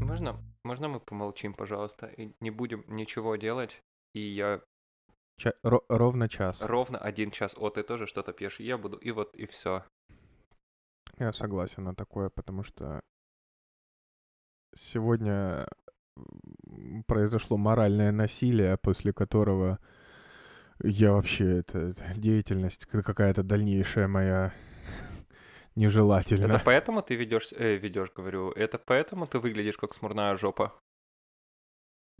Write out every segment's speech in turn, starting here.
Можно, можно мы помолчим, пожалуйста, и не будем ничего делать, и я Ча- ро- ровно час. ровно один час, о, ты тоже что-то пьешь, я буду, и вот, и все. Я согласен на такое, потому что сегодня произошло моральное насилие, после которого я вообще, это, деятельность какая-то дальнейшая моя нежелательна. Это поэтому ты ведешь, э, ведешь, говорю, это поэтому ты выглядишь как смурная жопа?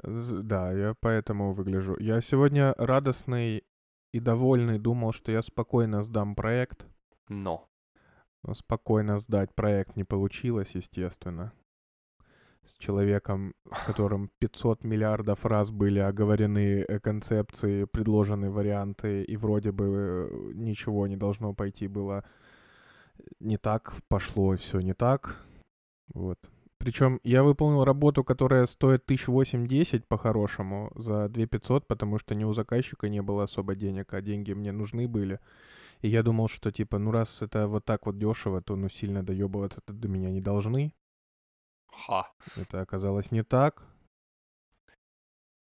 Да, я поэтому выгляжу. Я сегодня радостный и довольный думал, что я спокойно сдам проект, Но. но спокойно сдать проект не получилось, естественно. С человеком, с которым 500 миллиардов раз были оговорены э, концепции, предложены варианты, и вроде бы э, ничего не должно пойти было не так, пошло все не так. Вот. Причем я выполнил работу, которая стоит 1008-10 по-хорошему за 2500, потому что ни у заказчика не было особо денег, а деньги мне нужны были. И я думал, что типа, ну раз это вот так вот дешево, то ну сильно доебываться-то до меня не должны. Ха. Это оказалось не так.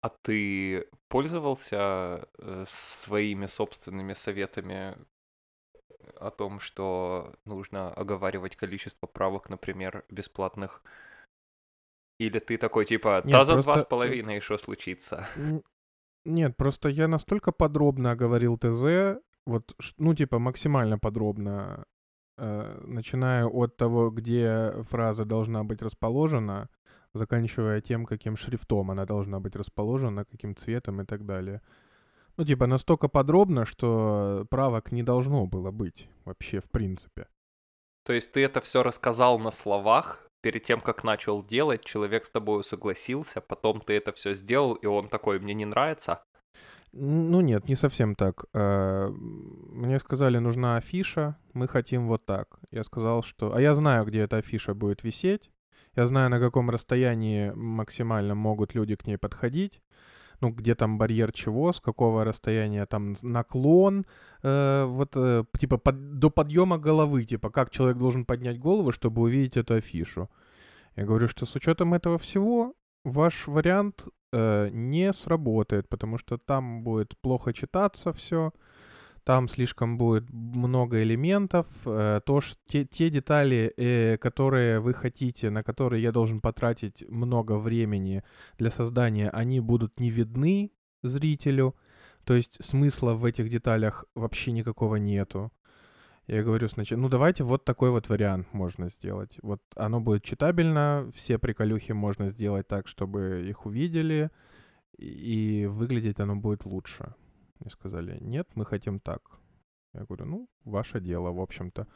А ты пользовался э, своими собственными советами о том, что нужно оговаривать количество правок, например, бесплатных? Или ты такой типа, Нет, да за два просто, с э, половиной что случится? Нет, просто я настолько подробно оговорил ТЗ, вот, ну, типа, максимально подробно, э, начиная от того, где фраза должна быть расположена, заканчивая тем, каким шрифтом она должна быть расположена, каким цветом и так далее. Ну, типа, настолько подробно, что правок не должно было быть вообще, в принципе. То есть ты это все рассказал на словах, перед тем, как начал делать, человек с тобой согласился, потом ты это все сделал, и он такой, мне не нравится. Ну нет, не совсем так. Э, Мне сказали, нужна афиша, мы хотим вот так. Я сказал, что... А я знаю, где эта афиша будет висеть. Я знаю, на каком расстоянии максимально могут люди к ней подходить. Ну, где там барьер чего, с какого расстояния там наклон, э, вот э, типа под- до подъема головы, типа как человек должен поднять голову, чтобы увидеть эту афишу. Я говорю, что с учетом этого всего ваш вариант э, не сработает, потому что там будет плохо читаться все, там слишком будет много элементов, э, то, ш- те, те детали, э, которые вы хотите, на которые я должен потратить много времени для создания, они будут не видны зрителю, то есть смысла в этих деталях вообще никакого нету. Я говорю сначала, ну давайте вот такой вот вариант можно сделать. Вот оно будет читабельно, все приколюхи можно сделать так, чтобы их увидели, и выглядеть оно будет лучше. Мне сказали, нет, мы хотим так. Я говорю, ну, ваше дело, в общем-то.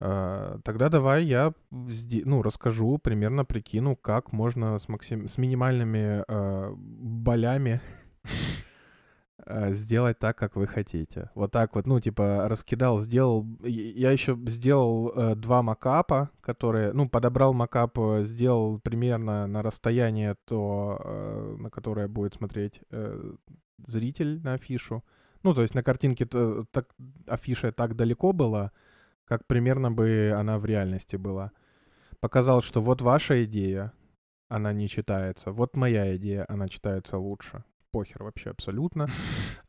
А, Тогда давай я ну, расскажу, примерно прикину, как можно с, максим... с минимальными а, болями сделать так, как вы хотите. Вот так вот, ну, типа, раскидал, сделал... Я еще сделал э, два макапа, которые... Ну, подобрал макап, э, сделал примерно на расстояние то, э, на которое будет смотреть э, зритель на афишу. Ну, то есть на картинке то- так, афиша так далеко была, как примерно бы она в реальности была. Показал, что вот ваша идея, она не читается. Вот моя идея, она читается лучше. Похер вообще абсолютно.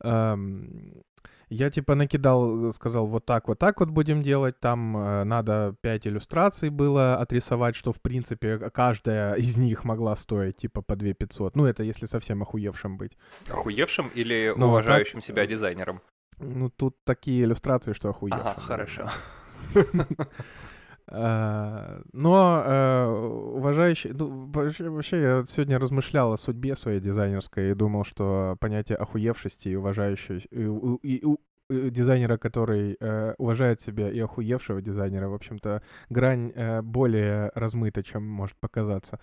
Я типа накидал, э, сказал, вот так, вот так вот будем делать. Там э, надо 5 иллюстраций было отрисовать, что в принципе каждая из них могла стоить типа по 2 500. Ну это если совсем охуевшим быть. Охуевшим или Ну, уважающим так, себя э, дизайнером? Ну тут такие иллюстрации, что охуевшим. Ага, хорошо. А, Но э, уважающий... ну, вообще, вообще я сегодня размышлял о судьбе своей дизайнерской и думал, что понятие охуевшести и уважающей... И, и и дизайнера, который э, уважает себя, и охуевшего дизайнера, в общем-то, грань э, более размыта, чем может показаться.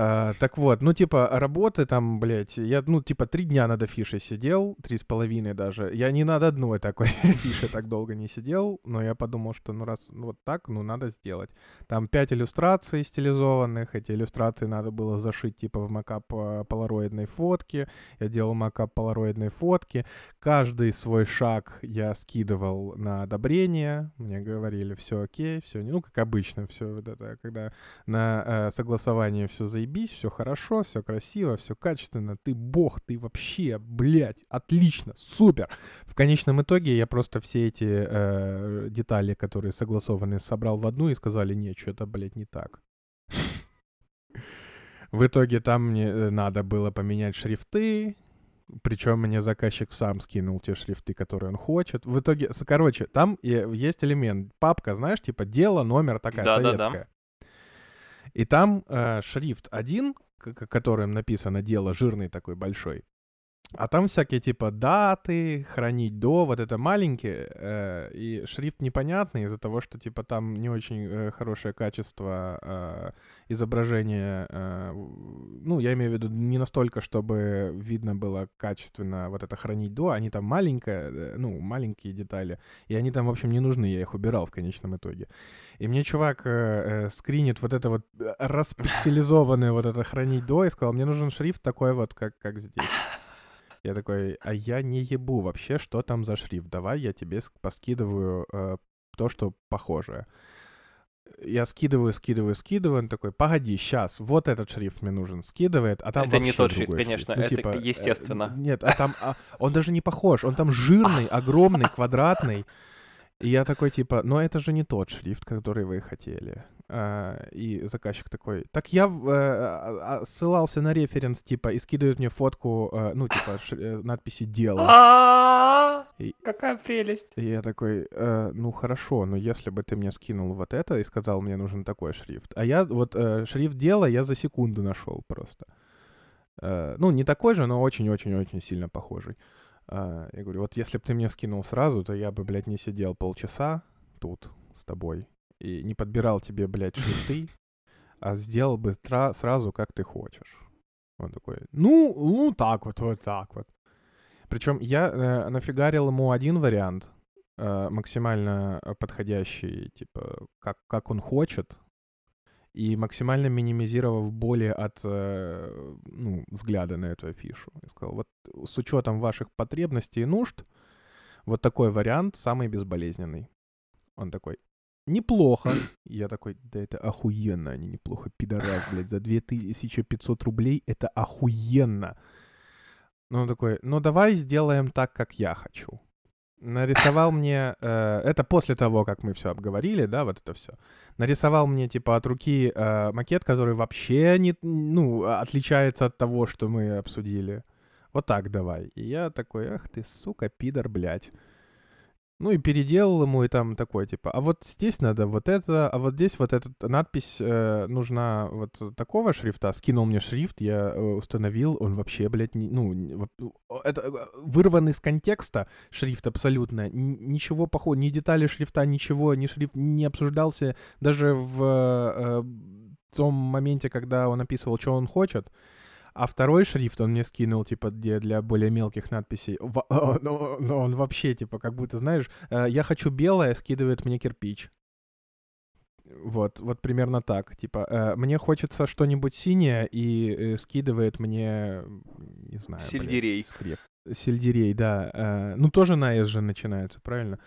А, так вот, ну, типа, работы там, блядь, я, ну, типа, три дня над афишей сидел, три с половиной даже. Я не над одной такой афишей так долго не сидел, но я подумал, что, ну, раз ну, вот так, ну, надо сделать. Там пять иллюстраций стилизованных, эти иллюстрации надо было зашить, типа, в макап а, полароидной фотки. Я делал макап полароидной фотки. Каждый свой шаг я скидывал на одобрение. Мне говорили, все окей, все, ну, как обычно, все вот это, когда на э, согласование все заебись, все хорошо, все красиво, все качественно, ты бог, ты вообще, блядь, отлично, супер. В конечном итоге я просто все эти э, детали, которые согласованы, собрал в одну и сказали, нет, что это, блядь, не так. В итоге там мне э, надо было поменять шрифты, причем мне заказчик сам скинул те шрифты, которые он хочет. В итоге, короче, там есть элемент. Папка, знаешь, типа дело, номер такая да, советская. Да, да. И там э, шрифт один, которым написано дело жирный такой большой. А там всякие типа даты, хранить до, вот это маленькие, э, и шрифт непонятный из-за того, что типа там не очень э, хорошее качество э, изображения. Э, ну, я имею в виду не настолько, чтобы видно было качественно вот это хранить до, они там маленькие, э, ну, маленькие детали, и они там, в общем, не нужны, я их убирал в конечном итоге. И мне чувак э, э, скринит вот это вот э, распикселизованное вот это хранить до, и сказал, мне нужен шрифт такой вот, как, как здесь. Я такой, а я не ебу вообще, что там за шрифт. Давай я тебе поскидываю э, то, что похожее. Я скидываю, скидываю, скидываю. Он такой, погоди, сейчас, вот этот шрифт мне нужен. Скидывает, а там Это не тот шрифт, конечно, Ну, это типа, э, естественно. Э, нет, а там, а, он даже не похож. Он там жирный, огромный, квадратный. И я такой, типа, но это же не тот шрифт, который вы хотели. А, и заказчик такой, так я э, ссылался на референс, типа, и скидывает мне фотку, э, ну, типа, э, надписи «Дело». Какая прелесть. И я такой, ну, хорошо, но если бы ты мне скинул вот это и сказал, мне нужен такой шрифт. А я вот шрифт «Дело» я за секунду нашел просто. Ну, не такой же, но очень-очень-очень сильно похожий. А, я говорю, вот если бы ты мне скинул сразу, то я бы, блядь, не сидел полчаса тут с тобой и не подбирал тебе, блядь, шрифты, а сделал бы тра- сразу, как ты хочешь. Он такой, ну, ну так вот, вот так вот. Причем я э, нафигарил ему один вариант, э, максимально подходящий, типа, как, как он хочет, и максимально минимизировав боли от э, ну, взгляда на эту афишу. Я сказал, вот с учетом ваших потребностей и нужд, вот такой вариант самый безболезненный. Он такой, неплохо. Я такой, да это охуенно, они неплохо, пидорас, блядь, за 2500 рублей это охуенно. Ну, он такой, ну давай сделаем так, как я хочу нарисовал мне, э, это после того, как мы все обговорили, да, вот это все. Нарисовал мне, типа, от руки э, макет, который вообще не, ну, отличается от того, что мы обсудили. Вот так давай. И я такой, ах ты, сука, пидор, блядь. Ну и переделал ему, и там такой, типа, а вот здесь надо вот это, а вот здесь вот эта надпись э, нужна вот такого шрифта. Скинул мне шрифт, я э, установил, он вообще, блядь, не, ну, это э, вырванный из контекста шрифт абсолютно. Ничего похожего, ни детали шрифта, ничего, ни шрифт не обсуждался даже в э, том моменте, когда он описывал, что он хочет. А второй шрифт он мне скинул, типа, где для более мелких надписей. Но, но он вообще, типа, как будто, знаешь, э, я хочу белое, скидывает мне кирпич. Вот, вот примерно так. Типа, э, мне хочется что-нибудь синее и э, скидывает мне, не знаю, Сельдерей. Блядь, скреп. Сельдерей, да. Э, ну, тоже на S же начинается, правильно?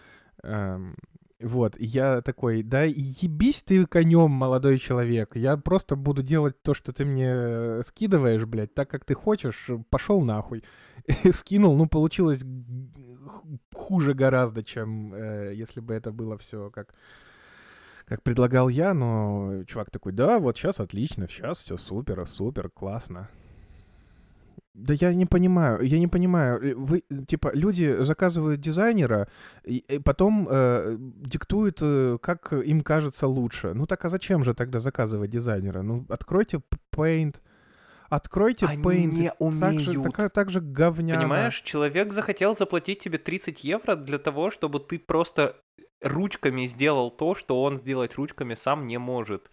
Эм, вот, я такой, да ебись ты конем, молодой человек. Я просто буду делать то, что ты мне э, скидываешь, блядь, так, как ты хочешь. Пошел нахуй. Скинул, ну, получилось хуже гораздо, чем э, если бы это было все как как предлагал я, но чувак такой, да, вот сейчас отлично, сейчас все супер, супер, классно. Да я не понимаю, я не понимаю. Э, вы, типа, люди заказывают дизайнера, и, и потом э, диктуют, э, как им кажется лучше. Ну так а зачем же тогда заказывать дизайнера? Ну, откройте Paint, откройте Они Paint. не умеют. Так же, так, так же говняно. Понимаешь, человек захотел заплатить тебе 30 евро для того, чтобы ты просто ручками сделал то, что он сделать ручками сам не может.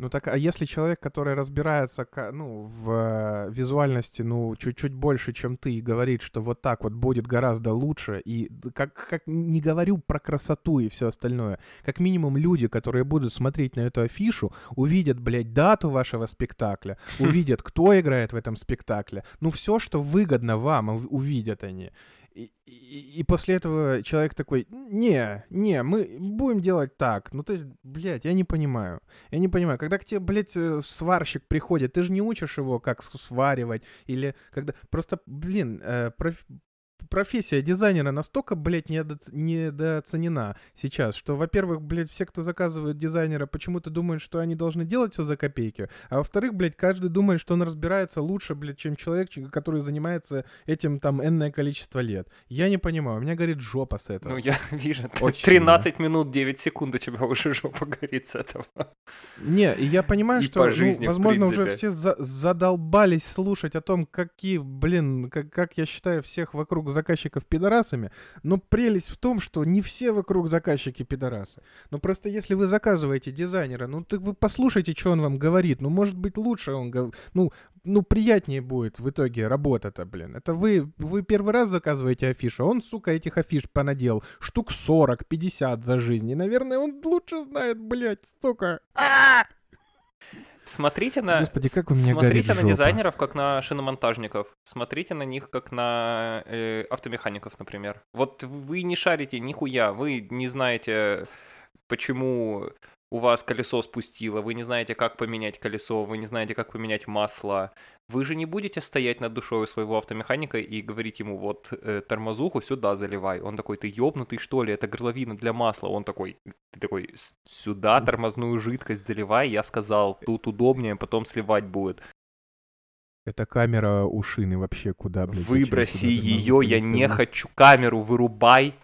Ну так, а если человек, который разбирается ну, в э, визуальности, ну, чуть-чуть больше, чем ты, и говорит, что вот так вот будет гораздо лучше, и как, как не говорю про красоту и все остальное, как минимум люди, которые будут смотреть на эту афишу, увидят, блядь, дату вашего спектакля, увидят, кто играет в этом спектакле, ну, все, что выгодно вам, увидят они. И, и, после этого человек такой, не, не, мы будем делать так. Ну, то есть, блядь, я не понимаю. Я не понимаю. Когда к тебе, блядь, э, сварщик приходит, ты же не учишь его, как сваривать. Или когда... Просто, блин, э, проф профессия дизайнера настолько, блядь, недоц... недооценена сейчас, что, во-первых, блядь, все, кто заказывает дизайнера, почему-то думают, что они должны делать все за копейки, а во-вторых, блядь, каждый думает, что он разбирается лучше, блядь, чем человек, который занимается этим там энное количество лет. Я не понимаю, у меня горит жопа с этого. Ну, я вижу, Очень 13 сильно. минут 9 секунд у тебя уже жопа горит с этого. Не, и я понимаю, и что, ну, жизни, ну, возможно, уже все за задолбались слушать о том, какие, блин, как, как я считаю всех вокруг заказчиков пидорасами, но прелесть в том, что не все вокруг заказчики пидорасы. Ну просто если вы заказываете дизайнера, ну так вы послушайте, что он вам говорит. Ну может быть лучше он, ну, ну приятнее будет в итоге работа-то, блин. Это вы, вы первый раз заказываете афишу, а он, сука, этих афиш понадел штук 40, 50 за жизнь. И, наверное, он лучше знает, блядь, сука. А-а-а! Смотрите на, Господи, как у меня смотрите на дизайнеров, как на шиномонтажников. Смотрите на них, как на э, автомехаников, например. Вот вы не шарите нихуя, вы не знаете, почему у вас колесо спустило, вы не знаете, как поменять колесо, вы не знаете, как поменять масло. Вы же не будете стоять над душой своего автомеханика и говорить ему, вот, э, тормозуху сюда заливай. Он такой, ты ёбнутый, что ли, это горловина для масла. Он такой, ты такой, сюда тормозную жидкость заливай, я сказал, тут удобнее, потом сливать будет. Это камера у шины вообще куда, блядь? Выброси ее, я не хочу камеру, вырубай,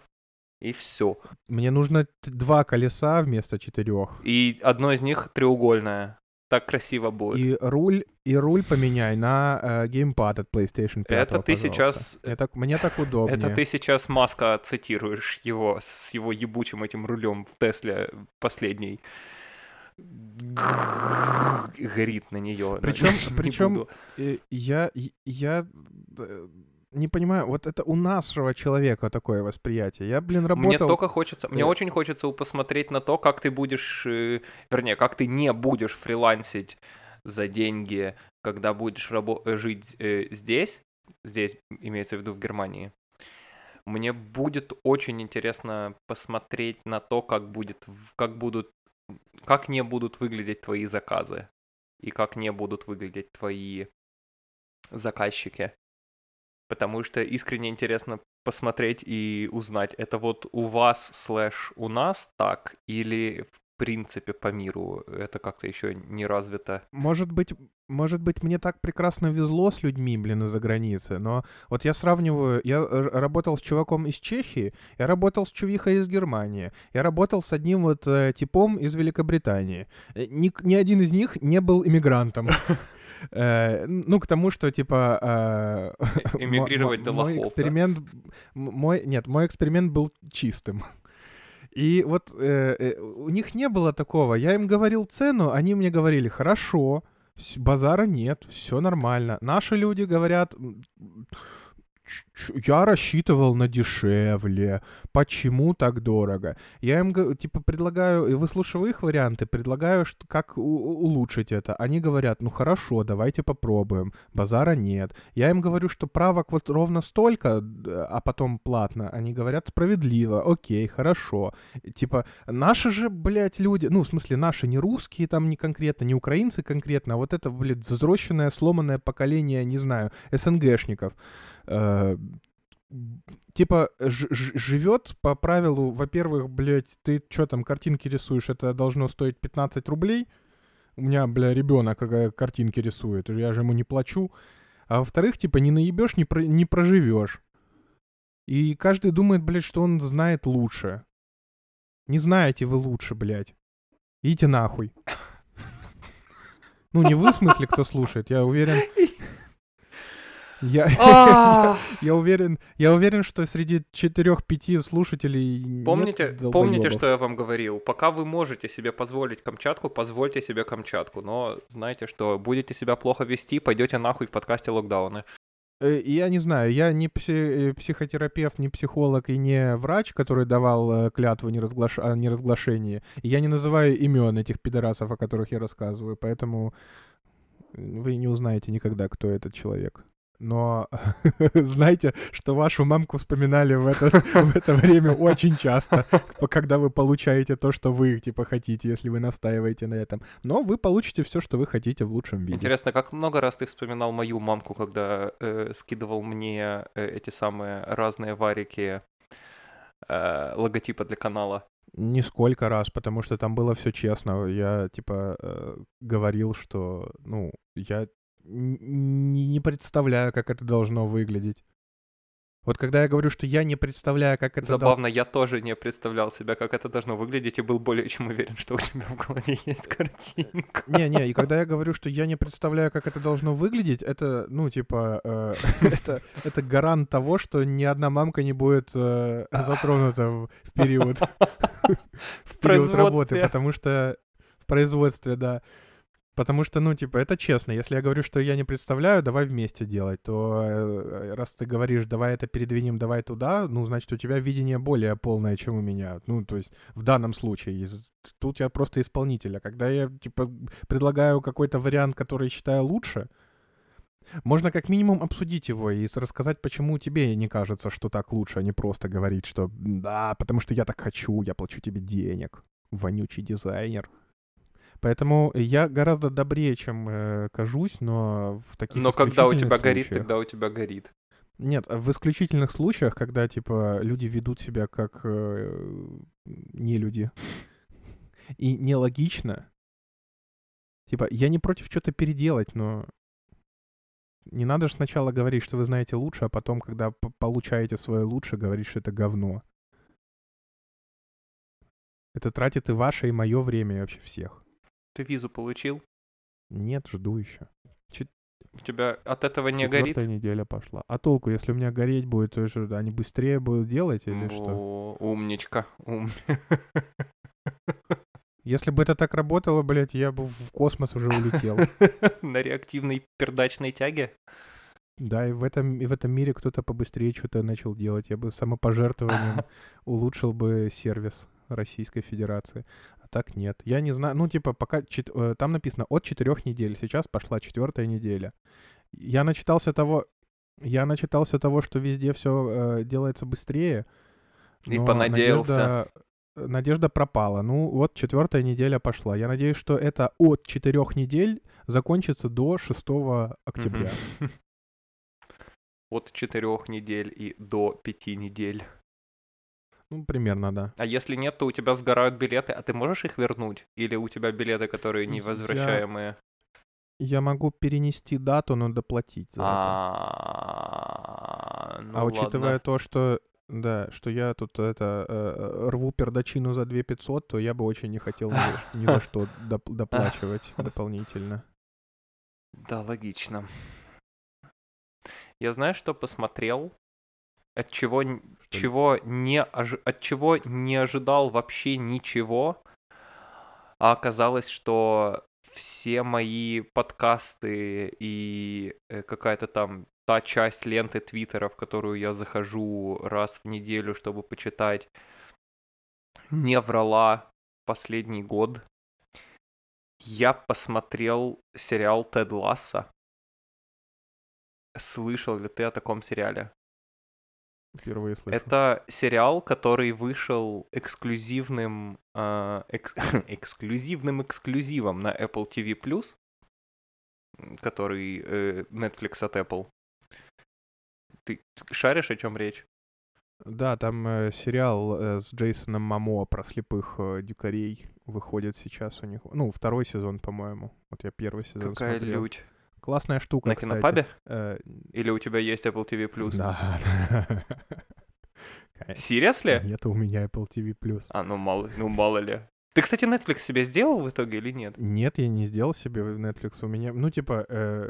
и все. Мне нужно два колеса вместо четырех. И одно из них треугольное. Так красиво будет. И руль, и руль поменяй на э, геймпад от PlayStation 5. Это ты сейчас... Это, мне так удобнее. Это ты сейчас Маска цитируешь его с его ебучим этим рулем в Тесле последней. Горит на нее. Причем, причем я, я не понимаю, вот это у нашего человека такое восприятие. Я, блин, работал... Мне только хочется, мне э. очень хочется посмотреть на то, как ты будешь, э, вернее, как ты не будешь фрилансить за деньги, когда будешь рабо- э, жить э, здесь, здесь имеется в виду в Германии. Мне будет очень интересно посмотреть на то, как будет, как будут, как не будут выглядеть твои заказы и как не будут выглядеть твои заказчики потому что искренне интересно посмотреть и узнать, это вот у вас слэш у нас так, или в принципе по миру это как-то еще не развито. Может быть, может быть, мне так прекрасно везло с людьми, блин, из-за границы, но вот я сравниваю, я работал с чуваком из Чехии, я работал с чувихой из Германии, я работал с одним вот э, типом из Великобритании. Э, ни, ни один из них не был иммигрантом. Э, ну, к тому, что, типа... Э, Эмигрировать до лохов, Мой эксперимент... Мой... Нет, мой эксперимент был чистым. И вот э, у них не было такого. Я им говорил цену, они мне говорили, хорошо, базара нет, все нормально. Наши люди говорят, я рассчитывал на дешевле, почему так дорого? Я им, типа, предлагаю, выслушиваю их варианты, предлагаю, что, как улучшить это. Они говорят, ну хорошо, давайте попробуем, базара нет. Я им говорю, что правок вот ровно столько, а потом платно. Они говорят, справедливо, окей, хорошо. Типа, наши же, блядь, люди, ну, в смысле, наши не русские там не конкретно, не украинцы конкретно, а вот это, блядь, взросленное, сломанное поколение, не знаю, СНГшников э, типа живет по правилу, во-первых, блядь, ты что там картинки рисуешь, это должно стоить 15 рублей. У меня, бля, ребенок картинки рисует, я же ему не плачу. А во-вторых, типа, не наебешь, не, про, не проживешь. И каждый думает, блядь, что он знает лучше. Не знаете вы лучше, блядь. Идите нахуй. Ну, не вы, в смысле, кто слушает, я уверен. Я, А! я уверен, я уверен, что среди четырех-пяти слушателей нет Помните, помните, что я вам говорил? Пока вы можете себе позволить Камчатку, позвольте себе Камчатку. Но знаете, что будете себя плохо вести, пойдете нахуй в подкасте локдауны. Э, Я не знаю, я не пси- э, психотерапевт, не психолог и не врач, который давал э, клятву неразглаш... о неразглашении. Я не называю имен этих пидорасов, о которых я рассказываю, поэтому вы не узнаете никогда, кто этот человек. Но знайте, что вашу мамку вспоминали в это, в это время очень часто, когда вы получаете то, что вы типа хотите, если вы настаиваете на этом. Но вы получите все, что вы хотите в лучшем виде. Интересно, как много раз ты вспоминал мою мамку, когда э, скидывал мне э, эти самые разные варики э, логотипа для канала? Нисколько раз, потому что там было все честно. Я, типа, э, говорил, что, ну, я не, представляю, как это должно выглядеть. Вот когда я говорю, что я не представляю, как это дол- Забавно, я тоже не представлял себя, как это должно выглядеть, и был более чем уверен, что у тебя в голове есть картинка. Не-не, и когда я говорю, что я не представляю, как это должно выглядеть, это, ну, типа, э, это, это гарант того, что ни одна мамка не будет э, затронута в, в период, в период работы, потому что в производстве, да. Потому что, ну, типа, это честно. Если я говорю, что я не представляю, давай вместе делать, то э, раз ты говоришь, давай это передвинем, давай туда, ну, значит, у тебя видение более полное, чем у меня. Ну, то есть в данном случае. Тут я просто исполнитель. А когда я, типа, предлагаю какой-то вариант, который считаю лучше, можно как минимум обсудить его и рассказать, почему тебе не кажется, что так лучше, а не просто говорить, что да, потому что я так хочу, я плачу тебе денег. Вонючий дизайнер. Поэтому я гораздо добрее, чем э, кажусь, но в таких Но когда у тебя горит, случаях- тогда у тебя горит. Нет, в исключительных случаях, когда, типа, люди ведут себя как э, не люди и нелогично, типа, я не против что-то переделать, но не надо же сначала говорить, что вы знаете лучше, а потом, когда получаете свое лучше, говорить, что это говно. Это тратит и ваше, и мое время, и вообще всех. Ты визу получил? Нет, жду еще. У тебя от этого не горит? Четвертая неделя пошла. А толку, если у меня гореть будет, то что, они быстрее будут делать или что? О, умничка. Ум... Если бы это так работало, блядь, я бы в космос уже улетел. На реактивной пердачной тяге? Да, и в этом, и в этом мире кто-то побыстрее что-то начал делать. Я бы самопожертвованием улучшил бы сервис Российской Федерации. А так нет. Я не знаю. Ну, типа, пока... чет- э, Там написано от четырех недель. Сейчас пошла четвертая неделя. Я начитался того... Я начитался того, что везде все делается быстрее. И понадеялся. Надежда, надежда пропала. Ну, вот четвертая неделя пошла. Я надеюсь, что это от четырех недель закончится до 6 октября. От четырех недель и до пяти недель. Ну, примерно, да. А если нет, то у тебя сгорают билеты, а ты можешь их вернуть? Или у тебя билеты, которые Я- невозвращаемые? Я могу перенести дату, но доплатить за это. А, ну А учитывая ладно. то, что да, что я тут это э, рву пердачину за 2 500, то я бы очень не хотел ни, ни за что доп- доплачивать дополнительно. Да, логично. Я знаю, что посмотрел, от чего, чего не ожи- от чего не ожидал вообще ничего, а оказалось, что все мои подкасты и э, какая-то там та часть ленты Твиттера, в которую я захожу раз в неделю, чтобы почитать, не врала последний год. Я посмотрел сериал Тед Ласса. Слышал ли ты о таком сериале? Впервые слышу. Это сериал, который вышел эксклюзивным, а, эк- эксклюзивным эксклюзивом на Apple TV+, который э, Netflix от Apple. Ты шаришь, о чем речь? Да, там э, сериал э, с Джейсоном Мамо про слепых э, дикарей выходит сейчас у них. Ну, второй сезон, по-моему. Вот я первый сезон Какая смотрел. лють. Классная штука, На кстати. кинопабе? Э, Или у тебя есть Apple TV+. Да. Seriously? Нет у меня Apple TV+. А, ну мало, ну мало ли. Ты, кстати, Netflix себе сделал в итоге или нет? Нет, я не сделал себе Netflix. У меня, ну, типа, э,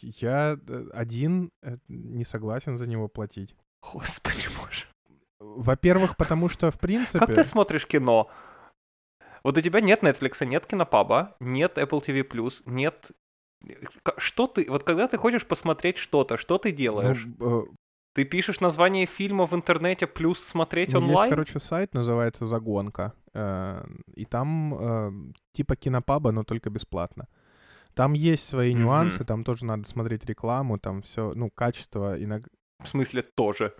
я э, один э, не согласен за него платить. Господи боже. Во-первых, потому что, в принципе... Как ты смотришь кино? Вот у тебя нет Netflix, нет кинопаба, нет Apple TV+, нет... Что ты... Вот когда ты хочешь посмотреть что-то, что ты делаешь? Ну, э, Ты пишешь название фильма в интернете плюс смотреть онлайн? есть, короче, сайт, называется «Загонка», э, и там э, типа кинопаба, но только бесплатно. Там есть свои нюансы, там тоже надо смотреть рекламу, там все, ну, качество иногда... В смысле тоже.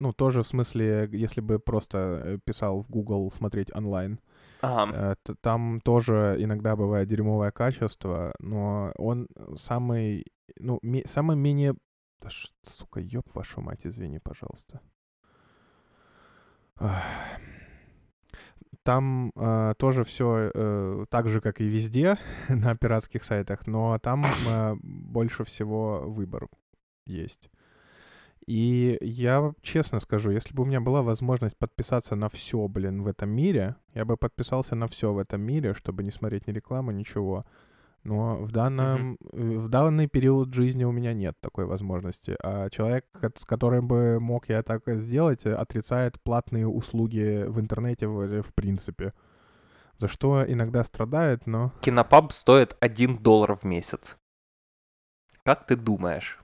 Ну, тоже в смысле, если бы просто писал в Google смотреть онлайн, Ага. э, там тоже иногда бывает дерьмовое качество, но он самый, ну, ме- самый менее... Да ш- сука, ёб вашу мать, извини, пожалуйста. Там э, тоже все так же, как и везде на пиратских сайтах, но там э, больше всего выбор есть. И я вам честно скажу, если бы у меня была возможность подписаться на все, блин, в этом мире, я бы подписался на все в этом мире, чтобы не смотреть ни рекламу, ничего. Но в данном, э, в данный период жизни у меня нет такой возможности. А человек, с которым бы мог я так сделать, э, отрицает платные услуги в интернете в, в принципе. За что иногда страдает, но... Кинопаб стоит 1 доллар в месяц. Как ты думаешь,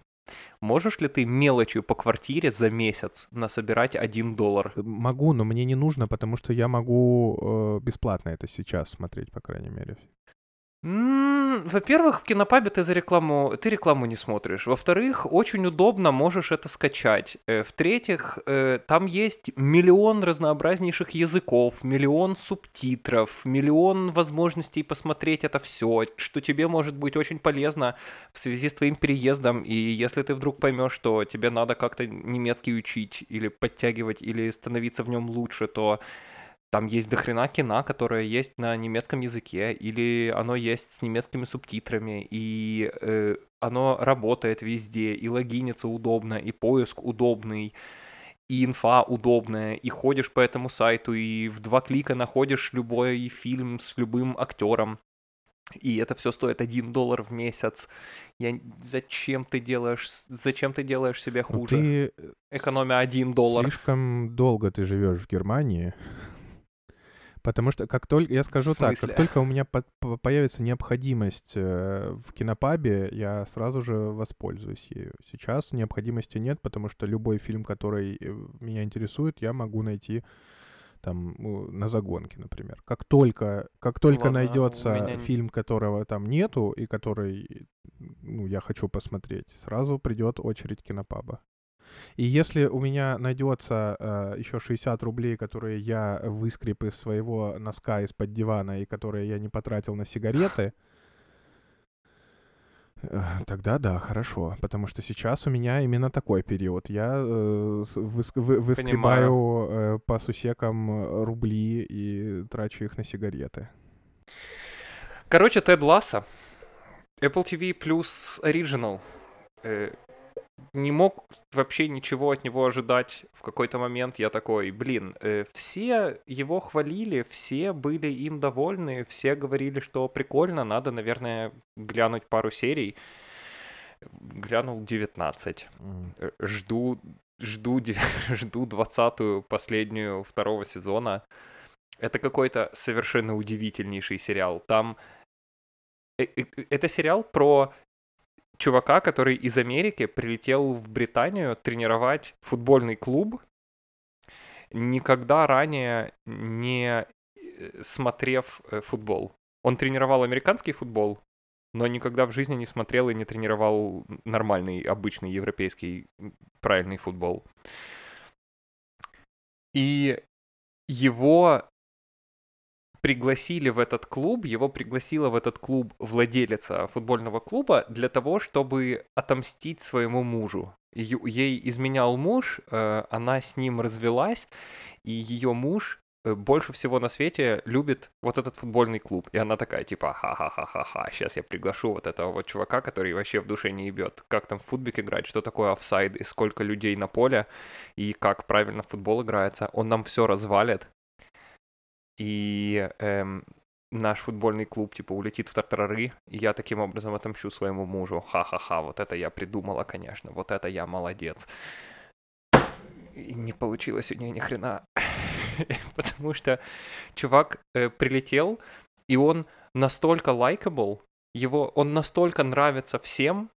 можешь ли ты мелочью по квартире за месяц насобирать 1 доллар? Могу, но мне не нужно, потому что я могу э, бесплатно это сейчас смотреть, по крайней мере. Во-первых, в кинопабе ты за рекламу, ты рекламу не смотришь. Во-вторых, очень удобно можешь это скачать. Э, В-третьих, э, там есть миллион разнообразнейших языков, миллион субтитров, миллион возможностей посмотреть это все, что тебе может быть очень полезно в связи с твоим переездом. И если ты вдруг поймешь, что тебе надо как-то немецкий учить или подтягивать, или становиться в нем лучше, то там есть дохрена кино, которое есть на немецком языке, или оно есть с немецкими субтитрами, и э, оно работает везде, и логиниться удобно, и поиск удобный, и инфа удобная, и ходишь по этому сайту, и в два клика находишь любой фильм с любым актером. И это все стоит 1 доллар в месяц. Я... Зачем ты делаешь, зачем ты делаешь себе Ну, хуже, ты экономя 1 доллар? слишком долго ты живешь в Германии. Потому что как только, я скажу так, как только у меня по- по- появится необходимость э, в кинопабе, я сразу же воспользуюсь ею. Сейчас необходимости нет, потому что любой фильм, который э, меня интересует, я могу найти там на загонке, например. Как только, как только Ладно, найдется меня фильм, которого там нету и который ну, я хочу посмотреть, сразу придет очередь кинопаба. И если у меня найдется э, еще 60 рублей, которые я выскреб из своего носка из-под дивана и которые я не потратил на сигареты, э, тогда да, хорошо. Потому что сейчас у меня именно такой период. Я э, с- выск- вы- выскребаю э, по сусекам рубли и трачу их на сигареты. Короче, Тед Ласса, Apple TV плюс Original. Э, не мог вообще ничего от него ожидать в какой-то момент. Я такой, блин, э, все его хвалили, все были им довольны, все говорили, что прикольно, надо, наверное, глянуть пару серий. Глянул 19. М. Э, Жду, жду, жду 20-ю, последнюю второго сезона. Это какой-то совершенно удивительнейший сериал. Там... э- э- Это сериал про чувака, который из Америки прилетел в Британию тренировать футбольный клуб, никогда ранее не э, смотрев э, футбол. Он тренировал американский футбол, но никогда в жизни не смотрел и не тренировал нормальный, обычный европейский правильный футбол. И его пригласили в этот клуб, его пригласила в этот клуб владелица футбольного клуба для того, чтобы отомстить своему мужу. Ю- Ей изменял муж, э, она с ним развелась, и ее муж э, больше всего на свете любит вот этот футбольный клуб. И она такая, типа, ха-ха-ха-ха-ха, сейчас я приглашу вот этого вот чувака, который вообще в душе не ебет. Как там в футбик играть, что такое офсайд, и сколько людей на поле, и как правильно футбол играется. Он нам все развалит. И эм, наш футбольный клуб, типа, улетит в тартарары, и я таким образом отомщу своему мужу. Ха-ха-ха, вот это я придумала, конечно, вот это я молодец. И не получилось у нее ни хрена. Потому что чувак э, прилетел, и он настолько лайкабл, его, он настолько нравится всем,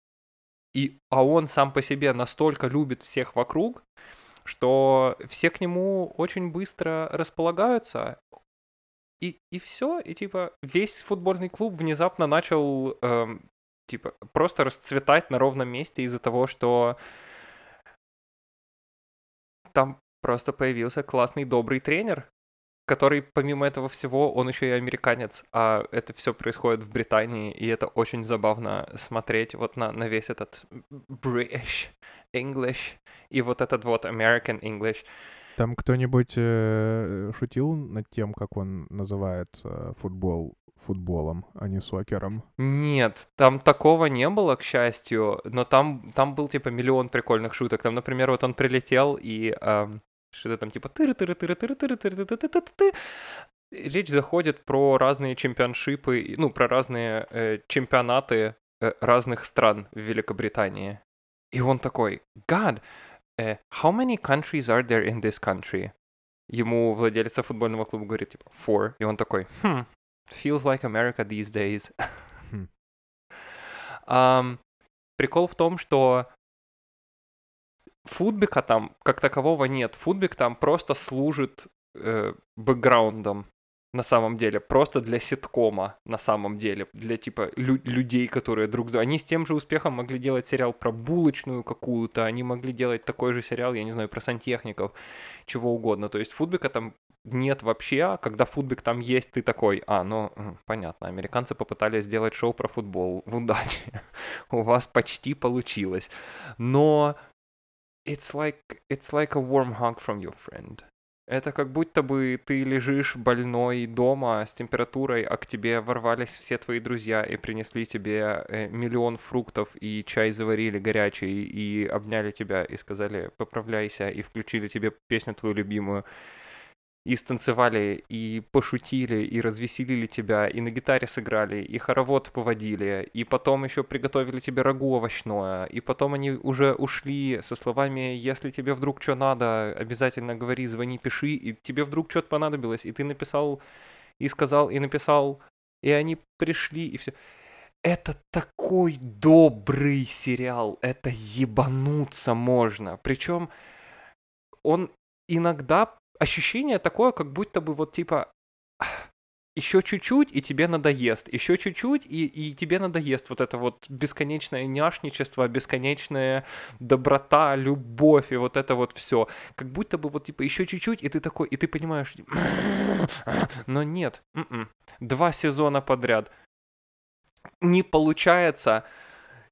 и, а он сам по себе настолько любит всех вокруг, что все к нему очень быстро располагаются, и, и все, и типа весь футбольный клуб внезапно начал эм, типа просто расцветать на ровном месте из-за того, что там просто появился классный добрый тренер, который помимо этого всего, он еще и американец, а это все происходит в Британии, и это очень забавно смотреть вот на, на весь этот British English и вот этот вот American English. Там кто-нибудь э, шутил над тем, как он называет э, футбол футболом, а не сокером? Нет, там такого не было, к счастью, но там, там был типа миллион прикольных шуток. Там, например, вот он прилетел и эм, что-то там типа тыры тыры тыры тыры тыры тыры тыры тыры тыры Речь заходит про разные чемпионшипы, ну, про разные э, чемпионаты э, разных стран в Великобритании. И он такой, God, uh, how many countries are there in this country? Ему владелец футбольного клуба говорит, типа, four. И он такой, hmm, feels like America these days. um, прикол в том, что футбика там как такового нет. Футбик там просто служит э, бэкграундом на самом деле, просто для ситкома на самом деле, для типа лю- людей, которые друг друга... Они с тем же успехом могли делать сериал про булочную какую-то, они могли делать такой же сериал, я не знаю, про сантехников, чего угодно. То есть футбика там нет вообще, а когда футбик там есть, ты такой, а, ну, понятно, американцы попытались сделать шоу про футбол, в удачи, у вас почти получилось. Но it's like, it's like a warm hug from your friend. Это как будто бы ты лежишь больной дома с температурой, а к тебе ворвались все твои друзья и принесли тебе э, миллион фруктов и чай заварили горячий и обняли тебя и сказали «поправляйся» и включили тебе песню твою любимую и станцевали, и пошутили, и развеселили тебя, и на гитаре сыграли, и хоровод поводили, и потом еще приготовили тебе рагу овощное, и потом они уже ушли со словами «Если тебе вдруг что надо, обязательно говори, звони, пиши», и тебе вдруг что-то понадобилось, и ты написал, и сказал, и написал, и они пришли, и все. Это такой добрый сериал, это ебануться можно. Причем он иногда ощущение такое, как будто бы вот типа еще чуть-чуть, и тебе надоест, еще чуть-чуть, и, и тебе надоест вот это вот бесконечное няшничество, бесконечная доброта, любовь, и вот это вот все. Как будто бы вот типа еще чуть-чуть, и ты такой, и ты понимаешь, но нет, м-м. два сезона подряд. Не получается,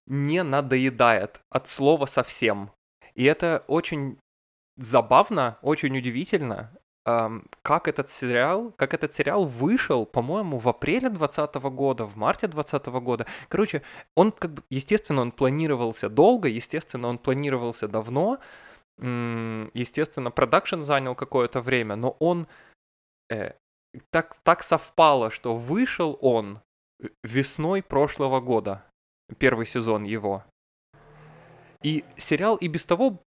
не надоедает от слова совсем. И это очень забавно, очень удивительно, эм, как этот сериал, как этот сериал вышел, по-моему, в апреле 2020 года, в марте 2020 года. Короче, он как бы, естественно, он планировался долго, естественно, он планировался давно, естественно, продакшн занял какое-то время, но он э, так, так совпало, что вышел он весной прошлого года, первый сезон его. И сериал и без того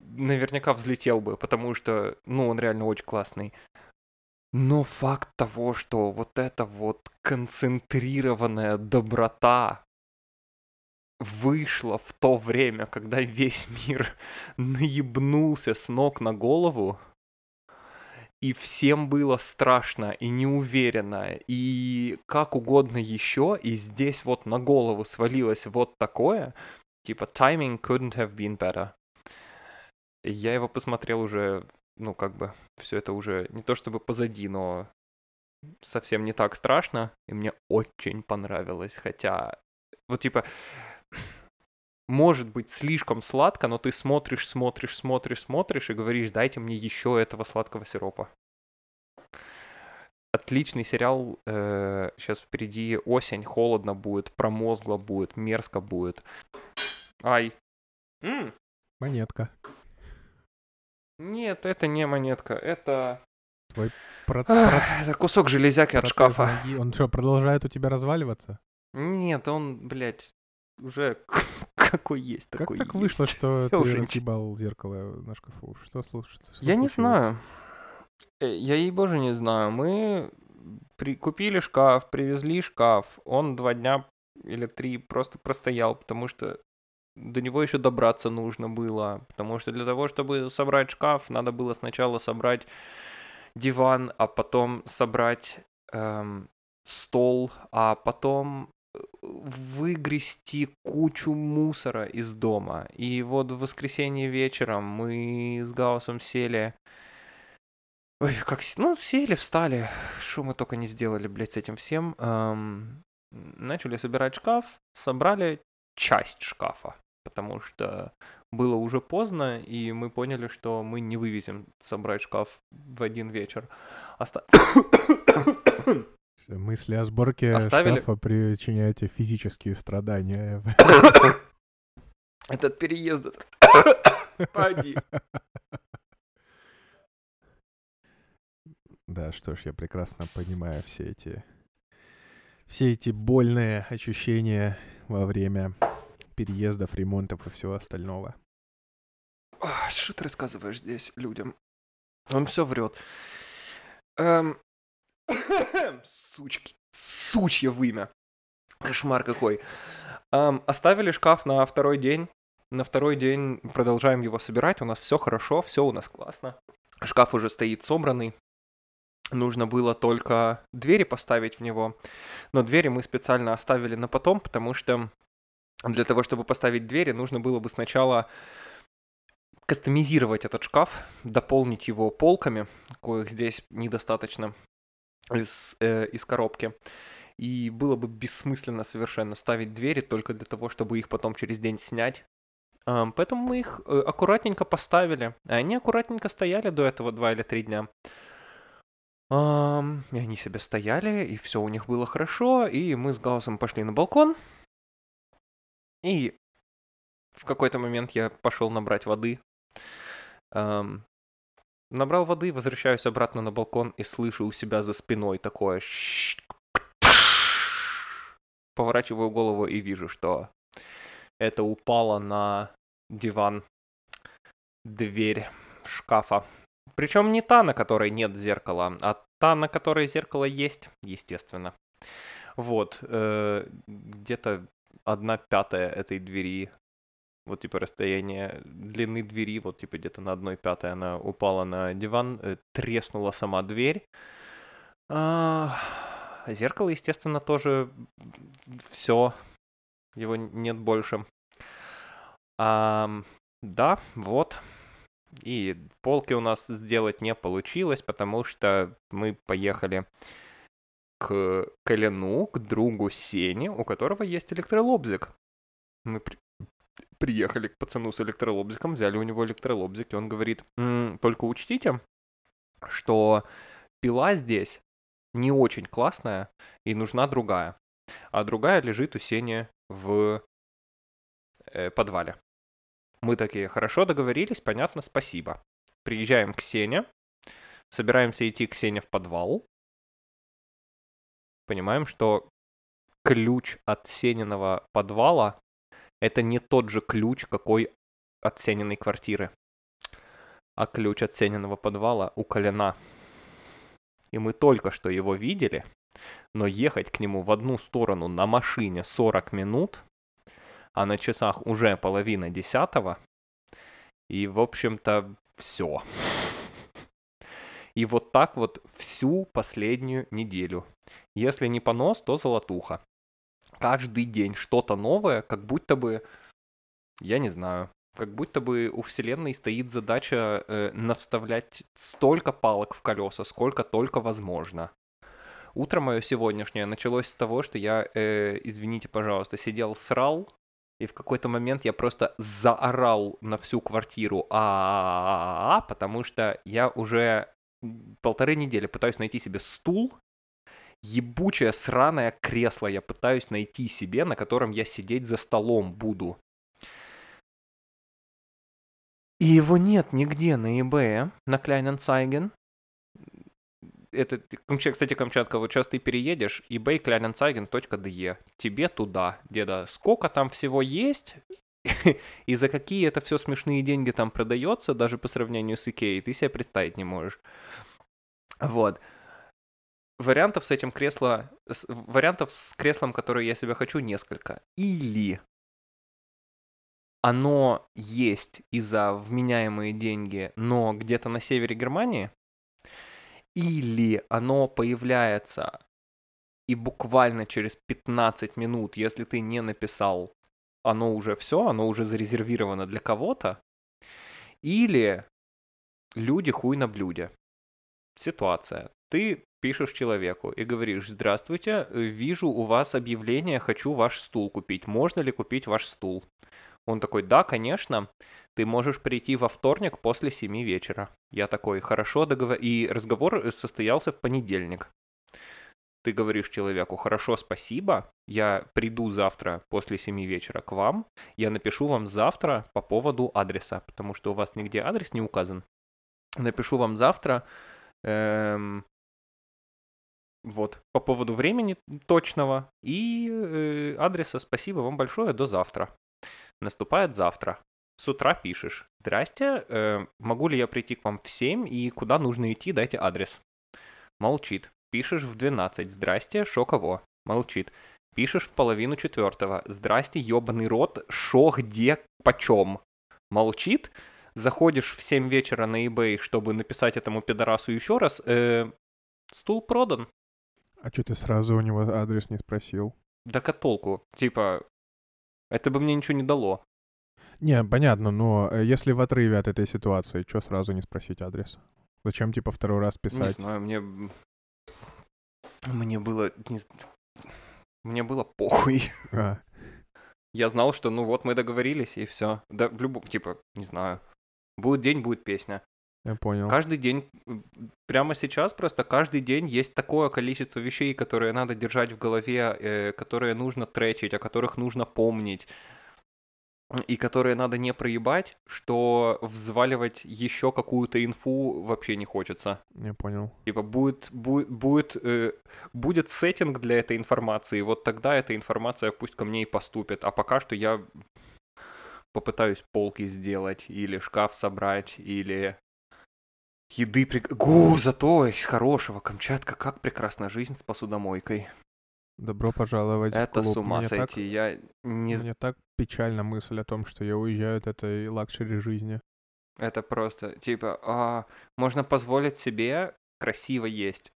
наверняка взлетел бы, потому что, ну, он реально очень классный. Но факт того, что вот эта вот концентрированная доброта вышла в то время, когда весь мир наебнулся с ног на голову, и всем было страшно и неуверенно, и как угодно еще, и здесь вот на голову свалилось вот такое, типа timing couldn't have been better. Я его посмотрел уже, ну, как бы, все это уже не то чтобы позади, но совсем не так страшно, и мне очень понравилось, хотя, вот типа, может быть слишком сладко, но ты смотришь, смотришь, смотришь, смотришь и говоришь, дайте мне еще этого сладкого сиропа. Отличный сериал. Э, сейчас впереди осень, холодно будет, промозгло будет, мерзко будет. Ай. Монетка. Нет, это не монетка, это... Твой про- Ах, Это кусок железяки от шкафа. ноги, Он что, продолжает у тебя разваливаться? Нет, он, блядь, уже какой есть, Как такой так вышло, есть. что Я ты уже не разъебал зеркало на шкафу? Что, слу- что- что Я не случилось? знаю. Э, Я ей боже не знаю. Мы при- купили шкаф, привезли шкаф. Он два дня или три просто простоял, потому что до него еще добраться нужно было. Потому что для того, чтобы собрать шкаф, надо было сначала собрать диван, а потом собрать эм, стол, а потом э, выгрести кучу мусора из дома. И вот в воскресенье вечером мы с Гаусом сели Ой, как... Ну, сели, встали. Что мы только не сделали, блядь, с этим всем. Ам, начали собирать шкаф. Собрали часть шкафа. Потому что было уже поздно, и мы поняли, что мы не вывезем собрать шкаф в один вечер. Оста- Мысли о сборке Оставили? шкафа причиняют тебе физические страдания. Этот переезд... Поди. Да, что ж, я прекрасно понимаю все эти... Все эти больные ощущения во время переездов, ремонтов и всего остального. Что ты рассказываешь здесь людям? Он все врет. Эм, Сучки. Сучье вымя. Кошмар какой. Эм, Оставили шкаф на второй день. На второй день продолжаем его собирать. У нас все хорошо, все у нас классно. Шкаф уже стоит собранный. Нужно было только двери поставить в него. Но двери мы специально оставили на потом, потому что для того, чтобы поставить двери, нужно было бы сначала кастомизировать этот шкаф, дополнить его полками, коих здесь недостаточно из, э, из коробки. И было бы бессмысленно совершенно ставить двери только для того, чтобы их потом через день снять. Поэтому мы их э, аккуратненько поставили. Они аккуратненько стояли до этого два или три дня. И они себе стояли, и все у них было хорошо. И мы с Гаусом пошли на балкон. И в какой-то момент я пошел набрать воды. Ам, набрал воды, возвращаюсь обратно на балкон и слышу у себя за спиной такое... Поворачиваю голову и вижу, что это упало на диван дверь шкафа. Причем не та, на которой нет зеркала, а та, на которой зеркало есть, естественно. Вот, э, где-то одна пятая этой двери вот типа расстояние длины двери, вот типа где-то на одной пятой она упала на диван, э, треснула сама дверь. А, зеркало, естественно, тоже все, его нет больше. Ам, да, вот. И полки у нас сделать не получилось, потому что мы поехали к Коляну, к другу Сене, у которого есть электролобзик. Мы при- приехали к пацану с электролобзиком, взяли у него электролобзик, и он говорит, «М, только учтите, что пила здесь не очень классная, и нужна другая. А другая лежит у Сени в э, подвале. Мы такие, хорошо договорились, понятно, спасибо. Приезжаем к Сене, собираемся идти к Сене в подвал. Понимаем, что ключ от Сениного подвала это не тот же ключ, какой от Сениной квартиры. А ключ от Сениного подвала у Коляна. И мы только что его видели, но ехать к нему в одну сторону на машине 40 минут, а на часах уже половина десятого, и, в общем-то, все. И вот так вот всю последнюю неделю. Если не понос, то золотуха. Каждый день что-то новое, как будто бы, я не знаю, как будто бы у Вселенной стоит задача э, навставлять столько палок в колеса, сколько только возможно. Утро мое сегодняшнее началось с того, что я, э, извините, пожалуйста, сидел, срал, и в какой-то момент я просто заорал на всю квартиру а потому что я уже полторы недели пытаюсь найти себе стул, ебучее сраное кресло я пытаюсь найти себе, на котором я сидеть за столом буду. И его нет нигде на eBay, на Kleinanzeigen. это, кстати, Камчатка, вот сейчас ты переедешь, eBay kleinanzeigen.de, тебе туда, деда, сколько там всего есть, и за какие это все смешные деньги там продается, даже по сравнению с Икеей, ты себе представить не можешь. Вот. Вариантов с этим кресло, с, вариантов с креслом, которые я себе хочу, несколько. Или оно есть и за вменяемые деньги, но где-то на севере Германии, или оно появляется и буквально через 15 минут, если ты не написал, оно уже все, оно уже зарезервировано для кого-то, или люди хуй на блюде. Ситуация. Ты пишешь человеку и говоришь, здравствуйте, вижу у вас объявление, хочу ваш стул купить. Можно ли купить ваш стул? Он такой, да, конечно. Ты можешь прийти во вторник после 7 вечера. Я такой, хорошо, договор... И разговор э, состоялся в понедельник. Ты говоришь человеку, хорошо, спасибо, я приду завтра после 7 вечера к вам, я напишу вам завтра по поводу адреса, потому что у вас нигде адрес не указан. Напишу вам завтра, эм, вот, по поводу времени точного и э, адреса. Спасибо вам большое, до завтра. Наступает завтра. С утра пишешь. Здрасте, э, могу ли я прийти к вам в 7 и куда нужно идти, дайте адрес. Молчит. Пишешь в 12. Здрасте, шо кого? Молчит. Пишешь в половину четвертого. Здрасте, ебаный рот, шо где, почем? Молчит. Заходишь в 7 вечера на eBay, чтобы написать этому пидорасу еще раз. Э, стул продан. А что ты сразу у него адрес не спросил? Да толку? Типа, это бы мне ничего не дало. Не, понятно, но э, если в отрыве от этой ситуации, что сразу не спросить адрес? Зачем, типа, второй раз писать? Не знаю, мне... Мне было... Не... Мне было похуй. А. Я знал, что, ну вот, мы договорились, и все. Да, в любом... Типа, не знаю. Будет день, будет песня. Я понял. Каждый день, прямо сейчас просто каждый день есть такое количество вещей, которые надо держать в голове, э, которые нужно тречить, о которых нужно помнить и которые надо не проебать, что взваливать еще какую-то инфу вообще не хочется. Я понял. Типа будет, будет, будет, э, будет сеттинг для этой информации, вот тогда эта информация пусть ко мне и поступит. А пока что я попытаюсь полки сделать, или шкаф собрать, или еды... При... Гу, зато из хорошего Камчатка, как прекрасна жизнь с посудомойкой. Добро пожаловать Это в клуб. с ума мне сойти. Так, я не... Мне так печальна мысль о том, что я уезжаю от этой luxury жизни. Это просто, типа, а, можно позволить себе красиво есть.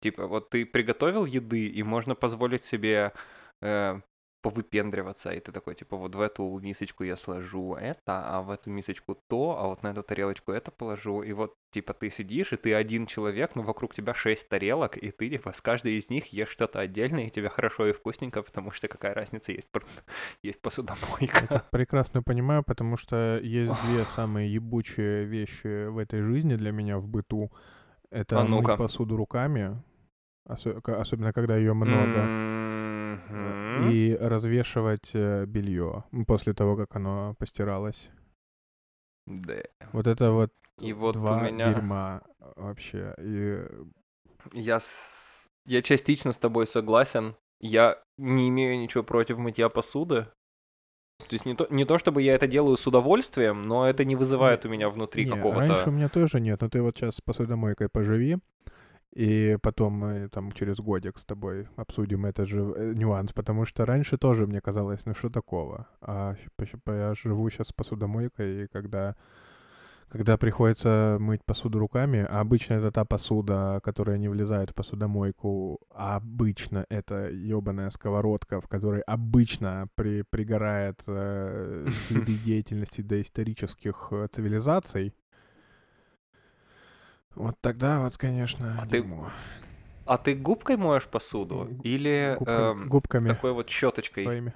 Типа, вот ты приготовил еды, и можно позволить себе э, повыпендриваться, и ты такой, типа, вот в эту мисочку я сложу это, а в эту мисочку то, а вот на эту тарелочку это положу, и вот, типа, ты сидишь, и ты один человек, но вокруг тебя шесть тарелок, и ты, типа, с каждой из них ешь что-то отдельное, и тебе хорошо и вкусненько, потому что какая разница, есть, есть посудомойка. Я прекрасно понимаю, потому что есть две самые ебучие вещи в этой жизни для меня в быту. Это а ну мыть посуду руками, особенно когда ее много. И развешивать э, белье после того, как оно постиралось. Да. Вот это вот и вот два у меня... дерьма вообще. И... Я, с... я частично с тобой согласен. Я не имею ничего против мытья посуды. То есть не то, не то, чтобы я это делаю с удовольствием, но это не вызывает не, у меня внутри какого-то... раньше у меня тоже нет, но ты вот сейчас с посудомойкой поживи, и потом мы там через годик с тобой обсудим этот же э, нюанс, потому что раньше тоже мне казалось, ну что такого. А я живу сейчас с посудомойкой, и когда, когда приходится мыть посуду руками, а обычно это та посуда, которая не влезает в посудомойку, а обычно это ебаная сковородка, в которой обычно при, пригорает э, следы деятельности доисторических э, цивилизаций, вот тогда вот, конечно, а дерьмо. Ты... А ты губкой моешь посуду? Или Губка... эм, губками такой вот щеточкой? Своими.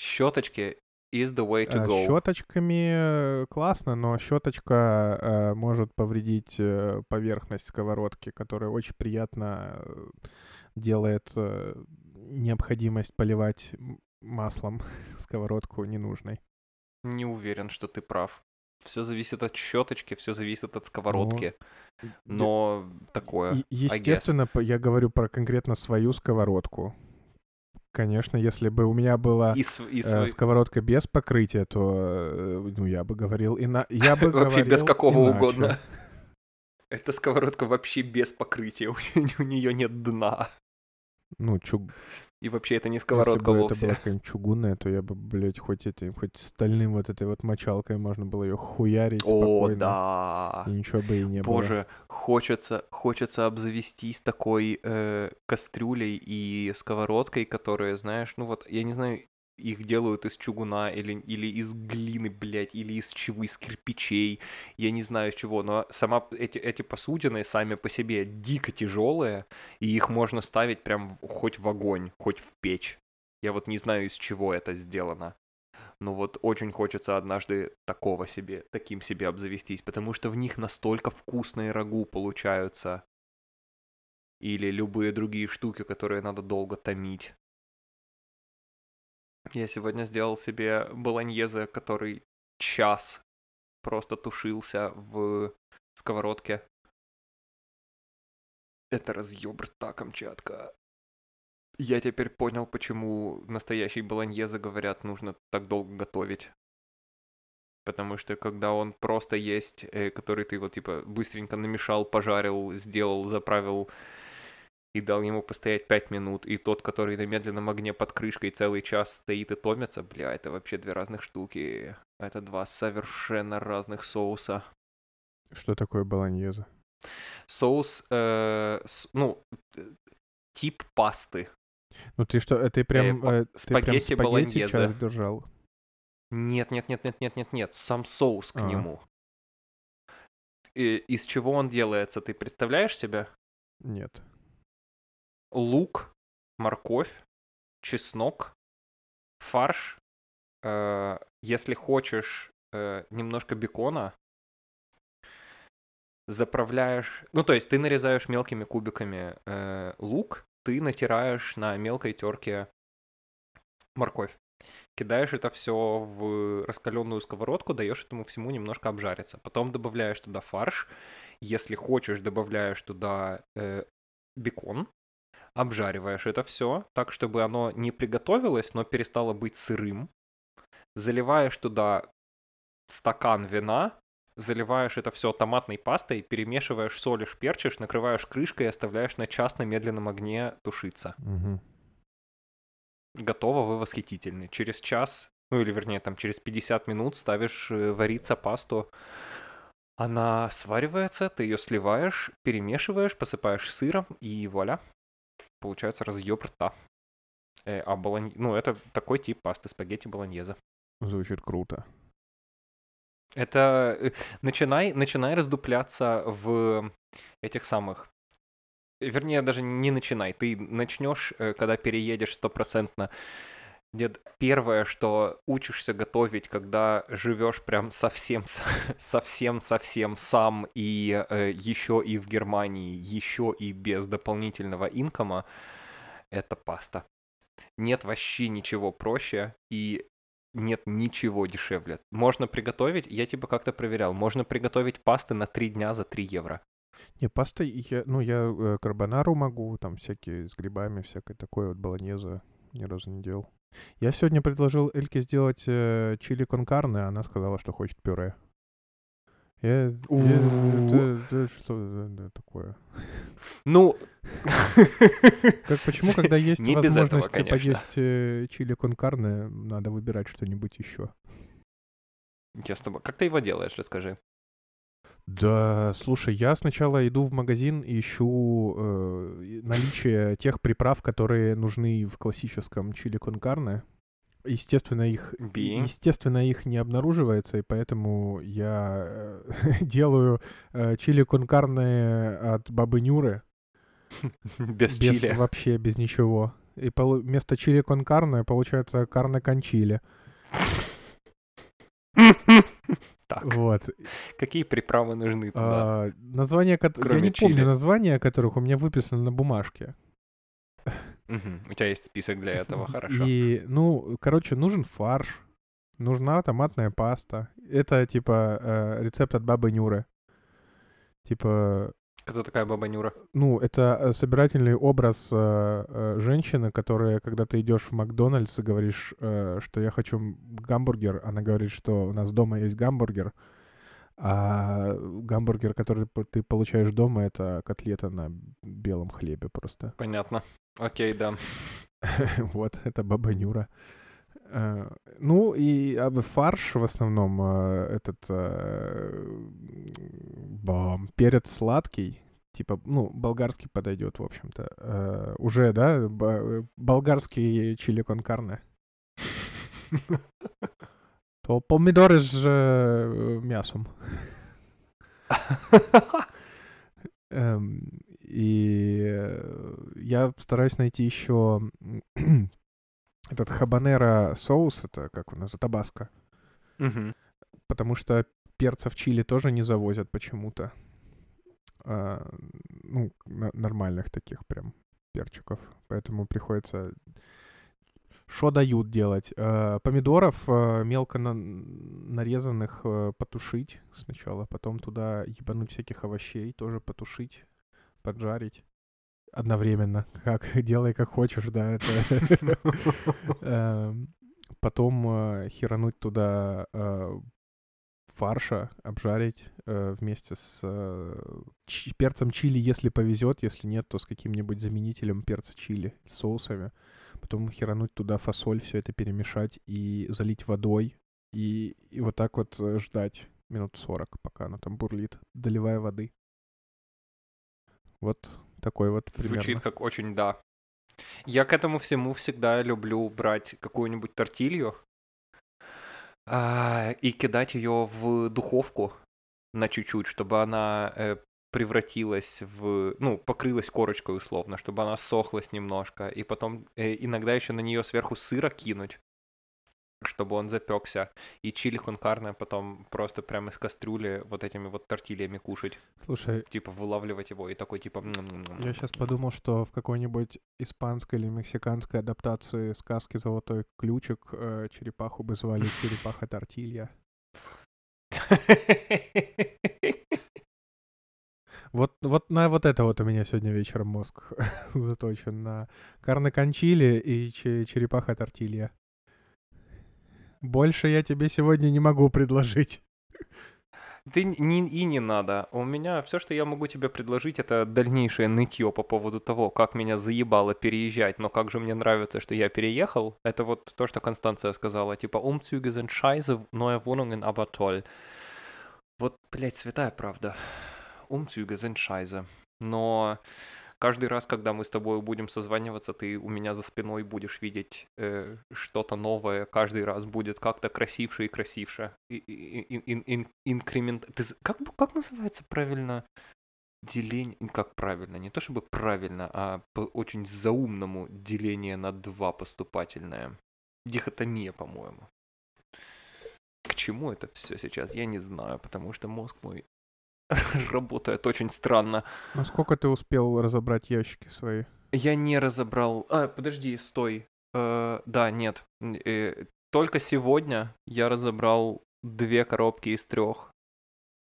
Щеточки is the way to go. Щеточками классно, но щеточка э, может повредить э, поверхность сковородки, которая очень приятно э, делает э, необходимость поливать маслом сковородку ненужной. Не уверен, что ты прав. Все зависит от щеточки, все зависит от сковородки. Ну, Но такое. Е- Естественно, по- я говорю про конкретно свою сковородку. Конечно, если бы у меня была И, св- и э, свой- сковородка без покрытия, то э, ну я бы говорил ина... я бы Вообще без какого иначе. угодно. Эта сковородка вообще без покрытия, у нее нет дна. Ну, чуг... И вообще это не если сковородка бы это вовсе. была какая-нибудь чугунная, то я бы, блядь, хоть этим, хоть стальным вот этой вот мочалкой можно было ее хуярить О, спокойно. да. И ничего бы и не было. Боже, хочется, хочется обзавестись такой э, кастрюлей и сковородкой, которые, знаешь, ну вот, я не знаю, их делают из чугуна или, или из глины, блядь, или из чего, из кирпичей, я не знаю из чего, но сама эти, эти посудины сами по себе дико тяжелые, и их можно ставить прям хоть в огонь, хоть в печь. Я вот не знаю, из чего это сделано. Ну вот очень хочется однажды такого себе, таким себе обзавестись, потому что в них настолько вкусные рагу получаются. Или любые другие штуки, которые надо долго томить. Я сегодня сделал себе болоньезе, который час просто тушился в сковородке. Это разъеб рта, Камчатка. Я теперь понял, почему настоящий болоньезе, говорят, нужно так долго готовить. Потому что когда он просто есть, э, который ты вот типа быстренько намешал, пожарил, сделал, заправил и дал ему постоять 5 минут, и тот, который на медленном огне под крышкой целый час стоит и томится, бля, это вообще две разных штуки. Это два совершенно разных соуса. Что такое болоньеза? Соус, э, с- ну, э, тип пасты. Ну ты что, э, ты прям, э, ты прям спагетти спагетти час держал? Нет, нет, нет, нет, нет, нет, нет, сам соус к А. нему. И из чего он делается, ты представляешь себе? Нет. Лук, морковь, чеснок, фарш. э, если хочешь э, немножко бекона, заправляешь... Ну, то есть ты нарезаешь мелкими кубиками э, лук, ты натираешь на мелкой терке морковь. Кидаешь это все в раскаленную сковородку, даешь этому всему немножко обжариться. Потом добавляешь туда фарш. Если хочешь, добавляешь туда э, бекон. Обжариваешь это все так, чтобы оно не приготовилось, но перестало быть сырым. Заливаешь туда стакан вина, заливаешь это все томатной пастой, перемешиваешь, солишь, перчишь, накрываешь крышкой и оставляешь на час на медленном огне тушиться. Мгм. Готово, вы восхитительны. Через час, ну или вернее там через 50 минут ставишь э, вариться пасту. Она сваривается, ты ее сливаешь, перемешиваешь, посыпаешь сыром и вуаля. Получается разъеб рта. Э, а болонь... Ну, это такой тип пасты, спагетти болоньезе. Звучит круто. Это э, начинай, начинай раздупляться в этих самых. Вернее, даже не начинай. Ты начнешь, э, когда переедешь стопроцентно. Дед, первое, что учишься готовить, когда живешь прям совсем, совсем, совсем сам и еще и в Германии, еще и без дополнительного инкома, это паста. Нет вообще ничего проще и нет ничего дешевле. Можно приготовить, я типа как-то проверял, можно приготовить пасты на 3 дня за 3 евро. Не, паста, я, ну, я э, карбонару могу, там всякие с грибами, всякое такое, вот болоньеза ни разу не делал. Я сегодня предложил Эльке сделать э, чили кон карне, она сказала, что хочет пюре. Я, это- что это такое? Ну, Как, почему, когда есть возможность типа, конечно. есть э, чили кон карне, надо выбирать что-нибудь еще? я с тобой- Как ты его делаешь, расскажи. Да, слушай, я сначала иду в магазин и ищу э, наличие тех приправ, которые нужны в классическом чили кон карне. Естественно, их, естественно, их не обнаруживается, и поэтому я э, делаю э, чили кон карне от бабы Нюры. Без без чили. вообще без ничего. И полу- вместо чили кон карне получается карне кон чили. Так, Вот. какие приправы нужны туда? А, название, кот- я не помню чили. названия, которых у меня выписано на бумажке. Мгм, У тебя есть список для этого, хорошо. И, ну, короче, нужен фарш, Нужна томатная паста. Это типа э, рецепт от бабы Нюры. Типа, Кто такая баба Нюра? ну, это э, собирательный образ э, э, женщины, которая, когда ты идешь в Макдональдс и говоришь, что я хочу гамбургер, она говорит, что у нас дома есть гамбургер, а гамбургер, который ты получаешь дома, это котлета на белом хлебе просто. Понятно. Окей, да. Вот, это баба Нюра. Э, Ну, и а, б- фарш в основном э, этот э, бам, перец сладкий, типа, ну, болгарский подойдет, в общем-то. Уже, да, болгарский чили кон карне. То помидоры с мясом. Эм, И я стараюсь найти еще этот хабанера соус, это как у нас, табаско. Мгм. Потому что перцев чили тоже не завозят почему-то. А, ну, нормальных таких прям перчиков. Поэтому приходится... Что дают делать? А, помидоров а, мелко на- нарезанных а, потушить сначала, потом туда ебануть всяких овощей, тоже потушить, поджарить одновременно. Как делай как хочешь, да. Эм, Потом э, херануть туда э, фарша, обжарить э, вместе с перцем чили, если повезет, если нет, то с каким-нибудь заменителем перца чили, соусами. Потом херануть туда фасоль, все это перемешать и залить водой. И, и вот так вот ждать минут 40, пока она там бурлит, доливая воды. Вот такой вот примерно. Звучит как очень да. Я к этому всему всегда люблю брать какую-нибудь тортилью а, и кидать ее в духовку на чуть-чуть, чтобы она э, превратилась в, ну, покрылась корочкой условно, чтобы она сохлась немножко, и потом э, иногда еще на нее сверху сыра кинуть, чтобы он запекся, и чили конкарне потом просто прямо из кастрюли вот этими вот тортильями кушать, Слушай, типа вылавливать его и такой типа... Я сейчас подумал, что в какой-нибудь испанской или мексиканской адаптации сказки «Золотой ключик» э, черепаху бы звали черепаха тортилья. Вот, вот на вот это вот у меня сегодня вечером мозг заточен. На карне кончили и че- черепаха тортилья. Больше я тебе сегодня не могу предложить. Ты не, и не надо. У меня все, что я могу тебе предложить, это дальнейшее нытье по поводу того, как меня заебало переезжать, но как же мне нравится, что я переехал. Это вот то, что Констанция сказала, типа «Umzüge sind scheiße, neue Wohnungen aber toll». Вот, блядь, святая правда. Umzüge sind scheiße. Но каждый раз, когда мы с тобой будем созваниваться, ты у меня за спиной будешь видеть э, что-то новое. Каждый раз будет как-то красивше и красивше. Инкремент... Ты как, как называется правильно деление? Как правильно? Не то чтобы правильно, а по очень заумному деление на два поступательное. Дихотомия, по-моему. К чему это все сейчас, я не знаю, потому что мозг мой работает очень странно. Насколько ты успел разобрать ящики свои? Я не разобрал. А, подожди, стой. Э, да, нет. Э, только сегодня я разобрал две коробки из трех.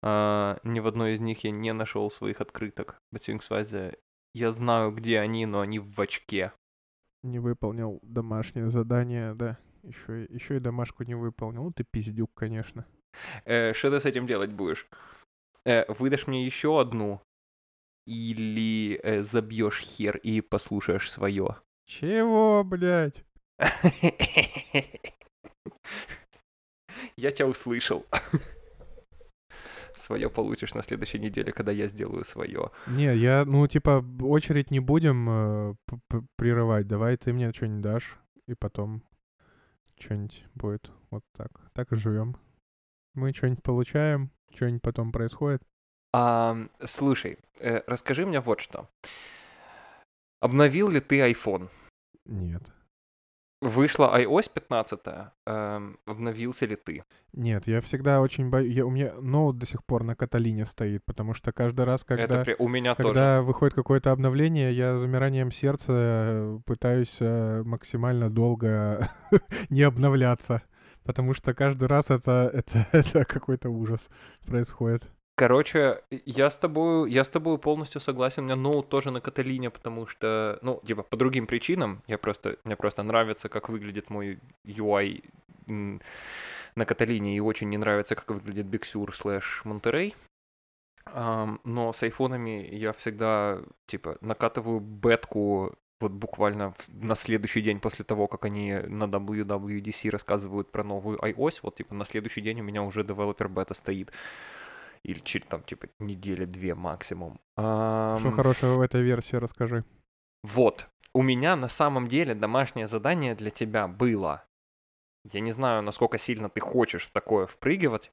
А, ни в одной из них я не нашел своих открыток. Beziehungsweise я знаю, где они, но они в очке. Не выполнил домашнее задание, да. Еще, и- еще и домашку не выполнил. Ну ты пиздюк, конечно. Э, что ты с этим делать будешь? Э, выдашь мне еще одну? Или э, забьешь хер и послушаешь свое? Чего, блядь? Я тебя услышал. Свое получишь на следующей неделе, когда я сделаю свое. Не, я, ну, типа, очередь не будем э, прерывать. Давай ты мне что-нибудь дашь, и потом что-нибудь будет. Вот так. Так и живем. Мы что-нибудь получаем, что-нибудь потом происходит. А, слушай, э, расскажи мне вот что. Обновил ли ты iPhone? Нет. Вышла iOS 15, эм, обновился ли ты? Нет, я всегда очень боюсь. У меня ноут до сих пор на Каталине стоит, потому что каждый раз, когда... Это при- у меня тоже. Когда выходит какое-то обновление, я замиранием сердца э, пытаюсь э, максимально долго не обновляться. Потому что каждый раз это, это, это какой-то ужас происходит. Короче, я с тобой, я с тобой полностью согласен. У меня ноут тоже на Каталине, потому что, ну, типа, по другим причинам. Я просто, мне просто нравится, как выглядит мой UI на Каталине, и очень не нравится, как выглядит Sur слэш Монтерей. Но с айфонами я всегда, типа, накатываю бетку вот буквально на следующий день после того, как они на WWDC рассказывают про новую iOS, вот типа на следующий день у меня уже девелопер бета стоит. Или через там типа недели-две максимум. Что хорошего в этой версии, расскажи. Вот. У меня на самом деле домашнее задание для тебя было. Я не знаю, насколько сильно ты хочешь в такое впрыгивать,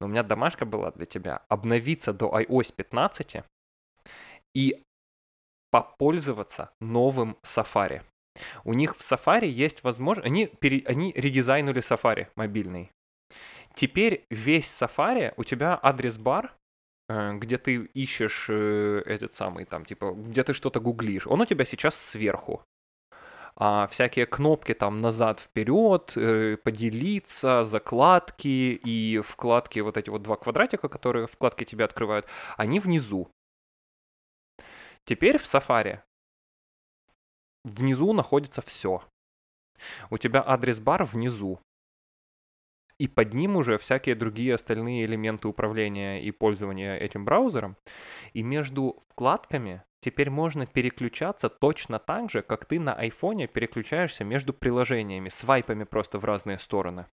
но у меня домашка была для тебя. Обновиться до iOS 15 и попользоваться новым Safari. У них в Safari есть возможность... Они, пере... они редизайнули Safari мобильный. Теперь весь Safari, у тебя адрес-бар, э, где ты ищешь э, этот самый, там, типа, где ты что-то гуглишь, он у тебя сейчас сверху. А всякие кнопки там назад, вперед, э, поделиться, закладки и вкладки, вот эти вот два квадратика, которые вкладки тебе открывают, они внизу. Теперь в Safari внизу находится все. У тебя адрес-бар внизу. И под ним уже всякие другие остальные элементы управления и пользования этим браузером. И между вкладками теперь можно переключаться точно так же, как ты на айфоне переключаешься между приложениями, свайпами просто в разные стороны.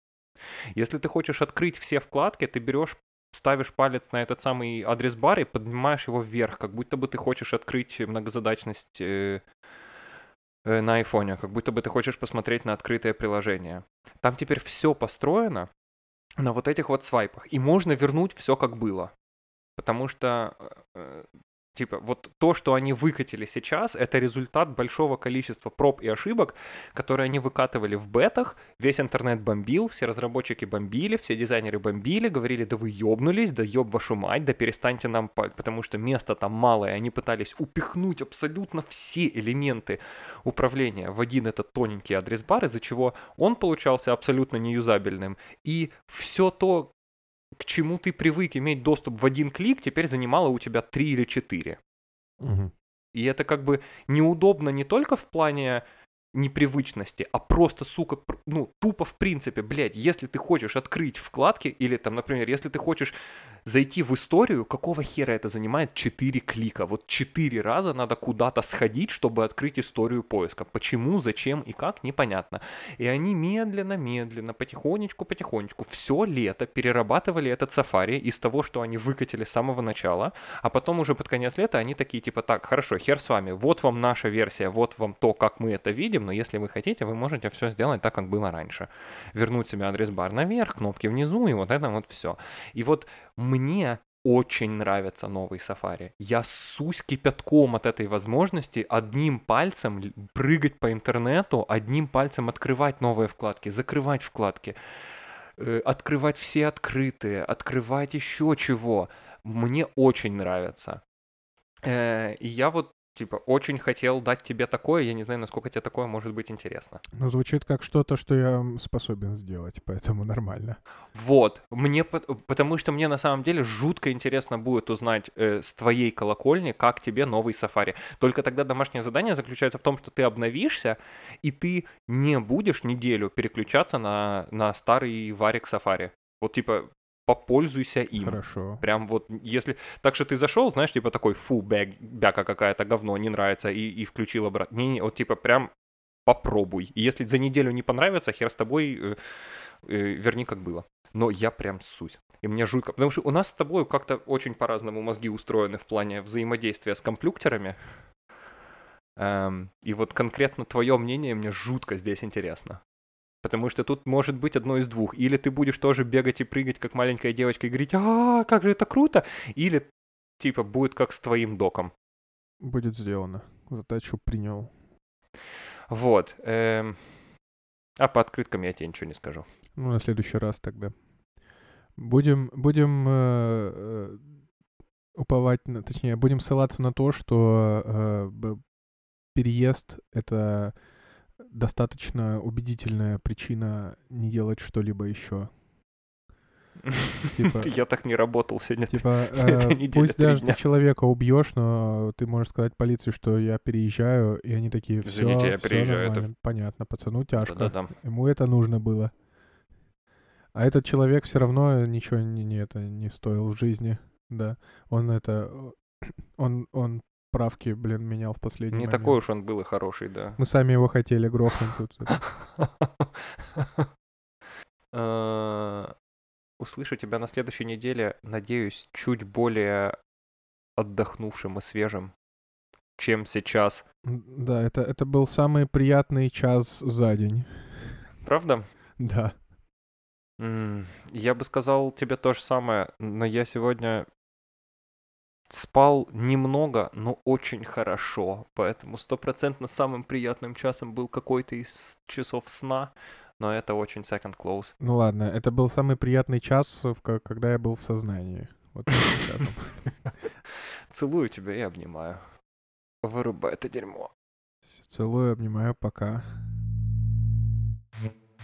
Если ты хочешь открыть все вкладки, ты берешь ставишь палец на этот самый адрес-бар и поднимаешь его вверх, как будто бы ты хочешь открыть многозадачность э, э, на айфоне, как будто бы ты хочешь посмотреть на открытое приложение. Там теперь все построено на вот этих вот свайпах, и можно вернуть все как было. Потому что э, Типа, вот то, что они выкатили сейчас, это результат большого количества проб и ошибок, которые они выкатывали в бетах. Весь интернет бомбил, все разработчики бомбили, все дизайнеры бомбили, говорили, да вы ёбнулись, да ёб вашу мать, да перестаньте нам, потому что места там мало, и они пытались упихнуть абсолютно все элементы управления в один этот тоненький адрес-бар, из-за чего он получался абсолютно неюзабельным. И все то, к чему ты привык иметь доступ в один клик, теперь занимало у тебя три или четыре. Угу. И это как бы неудобно не только в плане непривычности, а просто, сука, ну, тупо в принципе, блядь, если ты хочешь открыть вкладки, или там, например, если ты хочешь зайти в историю, какого хера это занимает 4 клика? Вот 4 раза надо куда-то сходить, чтобы открыть историю поиска. Почему, зачем и как, непонятно. И они медленно-медленно, потихонечку-потихонечку все лето перерабатывали этот сафари из того, что они выкатили с самого начала, а потом уже под конец лета они такие типа, так, хорошо, хер с вами, вот вам наша версия, вот вам то, как мы это видим, но если вы хотите, вы можете все сделать так, как было раньше. Вернуть себе адрес-бар наверх, кнопки внизу, и вот это вот все. И вот мне очень нравится новый Safari. Я сусь кипятком от этой возможности одним пальцем прыгать по интернету, одним пальцем открывать новые вкладки, закрывать вкладки, э, открывать все открытые, открывать еще чего. Мне очень нравится. Э, и я вот типа, очень хотел дать тебе такое, я не знаю, насколько тебе такое может быть интересно. Ну, звучит как что-то, что я способен сделать, поэтому нормально. Вот, мне, потому что мне на самом деле жутко интересно будет узнать э, с твоей колокольни, как тебе новый сафари. Только тогда домашнее задание заключается в том, что ты обновишься, и ты не будешь неделю переключаться на, на старый варик сафари. Вот типа попользуйся им. Хорошо. Прям вот, если... Так что ты зашел, знаешь, типа такой, фу, бяг, бяка какая-то, говно, не нравится, и, и включил обратно. Не, не, вот типа прям попробуй. И если за неделю не понравится, хер с тобой, э, э, верни как было. Но я прям суть. И мне жутко. Потому что у нас с тобой как-то очень по-разному мозги устроены в плане взаимодействия с комплюктерами. Эм, и вот конкретно твое мнение мне жутко здесь интересно. Потому что тут может быть одно из двух. Или ты будешь тоже бегать и прыгать, как маленькая девочка, и говорить, а, как же это круто. Или, типа, будет как с твоим доком. Будет сделано. Задачу принял. Вот. Эм... А по открыткам я тебе ничего не скажу. Ну, на следующий раз тогда. Будем, будем э, э, уповать, на, точнее, будем ссылаться на то, что э, переезд — это достаточно убедительная причина не делать что-либо еще. Типа, я так не работал сегодня. Типа, э, пусть даже ты человека убьешь, но ты можешь сказать полиции, что я переезжаю, и они такие, все, Извините, я переезжаю. Это... Понятно, пацану тяжко. Да. Ему это нужно было. А этот человек все равно ничего не, не, это не стоил в жизни. Да. Он это... Он, он правки, блин, менял в последний Не момент. такой уж он был и хороший, да. Мы сами его хотели грохнуть тут. А, услышу тебя на следующей неделе, надеюсь, чуть более отдохнувшим и свежим, чем сейчас. Да, это, это был самый приятный час за день. Правда? Да. Я бы сказал тебе то же самое, но я сегодня Спал немного, но очень хорошо, поэтому стопроцентно самым приятным часом был какой-то из часов сна, но это очень second close. Ну ладно, это был самый приятный час, когда я был в сознании. Целую тебя и обнимаю. Вырубай это дерьмо. Целую, обнимаю, пока.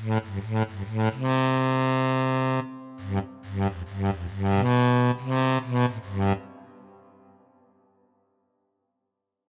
Mm-hmm.